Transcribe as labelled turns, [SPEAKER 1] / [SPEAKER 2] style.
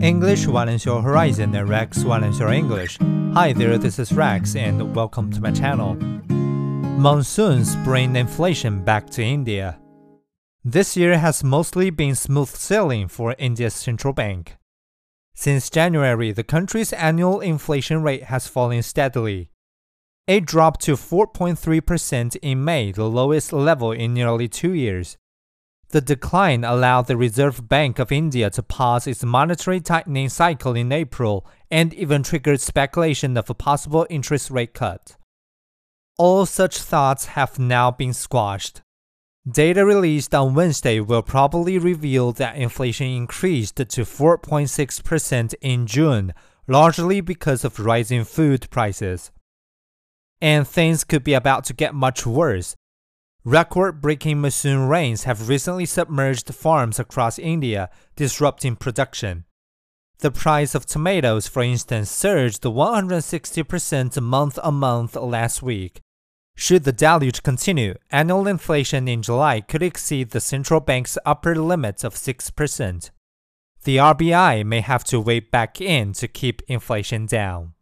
[SPEAKER 1] English widens your horizon and Rex widens your English. Hi there, this is Rex and welcome to my channel. Monsoons bring inflation back to India. This year has mostly been smooth sailing for India's central bank. Since January, the country's annual inflation rate has fallen steadily. It dropped to 4.3% in May, the lowest level in nearly two years. The decline allowed the Reserve Bank of India to pause its monetary tightening cycle in April and even triggered speculation of a possible interest rate cut. All such thoughts have now been squashed. Data released on Wednesday will probably reveal that inflation increased to 4.6% in June, largely because of rising food prices. And things could be about to get much worse Record breaking monsoon rains have recently submerged farms across India, disrupting production. The price of tomatoes, for instance, surged 160% month on month last week. Should the deluge continue, annual inflation in July could exceed the central bank's upper limit of 6%. The RBI may have to wait back in to keep inflation down.